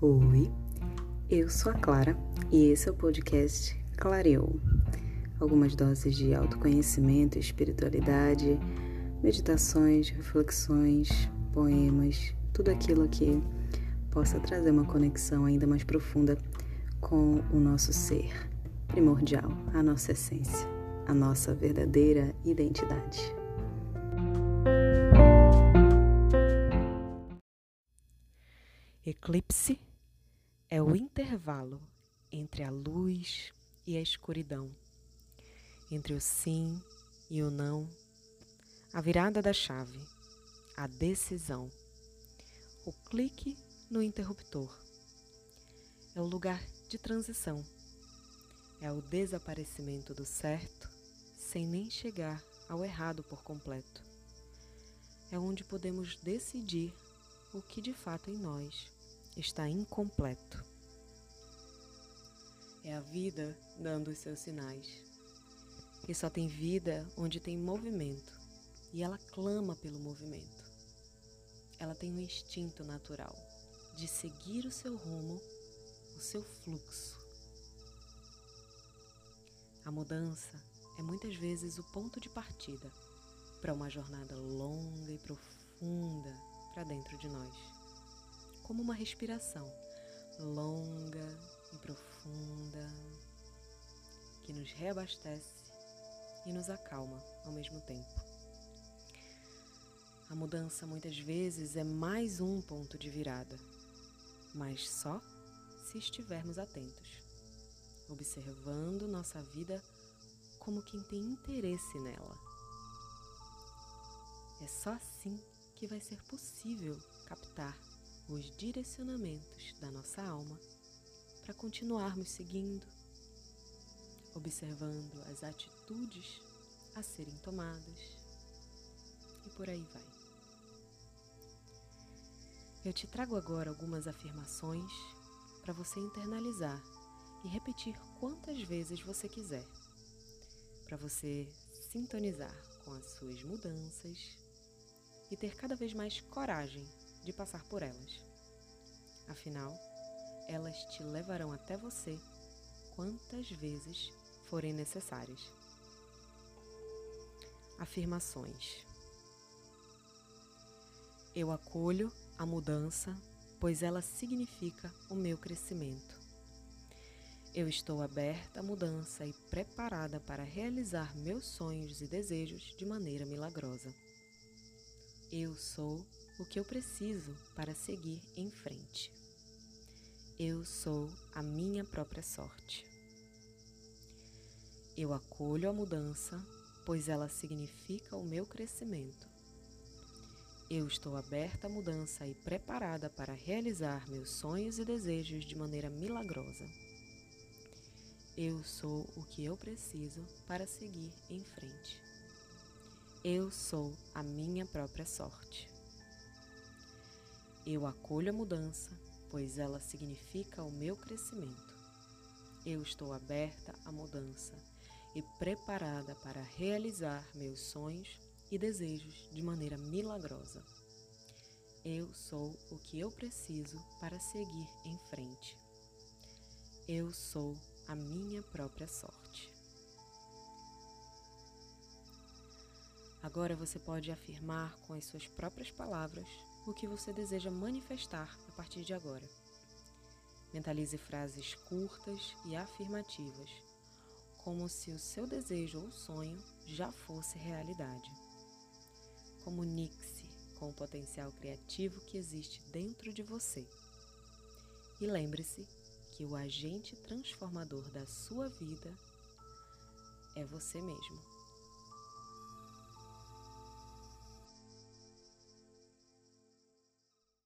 Oi, eu sou a Clara e esse é o podcast Clareou. Algumas doses de autoconhecimento espiritualidade, meditações, reflexões, poemas, tudo aquilo que possa trazer uma conexão ainda mais profunda com o nosso ser primordial, a nossa essência, a nossa verdadeira identidade. Eclipse é o intervalo entre a luz e a escuridão, entre o sim e o não, a virada da chave, a decisão, o clique no interruptor. É o lugar de transição, é o desaparecimento do certo sem nem chegar ao errado por completo. É onde podemos decidir o que de fato em nós está incompleto. É a vida dando os seus sinais. E só tem vida onde tem movimento, e ela clama pelo movimento. Ela tem um instinto natural de seguir o seu rumo, o seu fluxo. A mudança é muitas vezes o ponto de partida para uma jornada longa e profunda para dentro de nós como uma respiração longa e profunda que nos reabastece e nos acalma ao mesmo tempo. A mudança muitas vezes é mais um ponto de virada, mas só se estivermos atentos, observando nossa vida como quem tem interesse nela. É só assim que vai ser possível captar os direcionamentos da nossa alma para continuarmos seguindo, observando as atitudes a serem tomadas e por aí vai. Eu te trago agora algumas afirmações para você internalizar e repetir quantas vezes você quiser, para você sintonizar com as suas mudanças e ter cada vez mais coragem de passar por elas. Afinal, elas te levarão até você quantas vezes forem necessárias. Afirmações: Eu acolho a mudança, pois ela significa o meu crescimento. Eu estou aberta à mudança e preparada para realizar meus sonhos e desejos de maneira milagrosa. Eu sou o que eu preciso para seguir em frente. Eu sou a minha própria sorte. Eu acolho a mudança, pois ela significa o meu crescimento. Eu estou aberta à mudança e preparada para realizar meus sonhos e desejos de maneira milagrosa. Eu sou o que eu preciso para seguir em frente. Eu sou a minha própria sorte. Eu acolho a mudança, pois ela significa o meu crescimento. Eu estou aberta à mudança e preparada para realizar meus sonhos e desejos de maneira milagrosa. Eu sou o que eu preciso para seguir em frente. Eu sou a minha própria sorte. Agora você pode afirmar com as suas próprias palavras o que você deseja manifestar a partir de agora. Mentalize frases curtas e afirmativas, como se o seu desejo ou sonho já fosse realidade. Comunique-se com o potencial criativo que existe dentro de você. E lembre-se que o agente transformador da sua vida é você mesmo.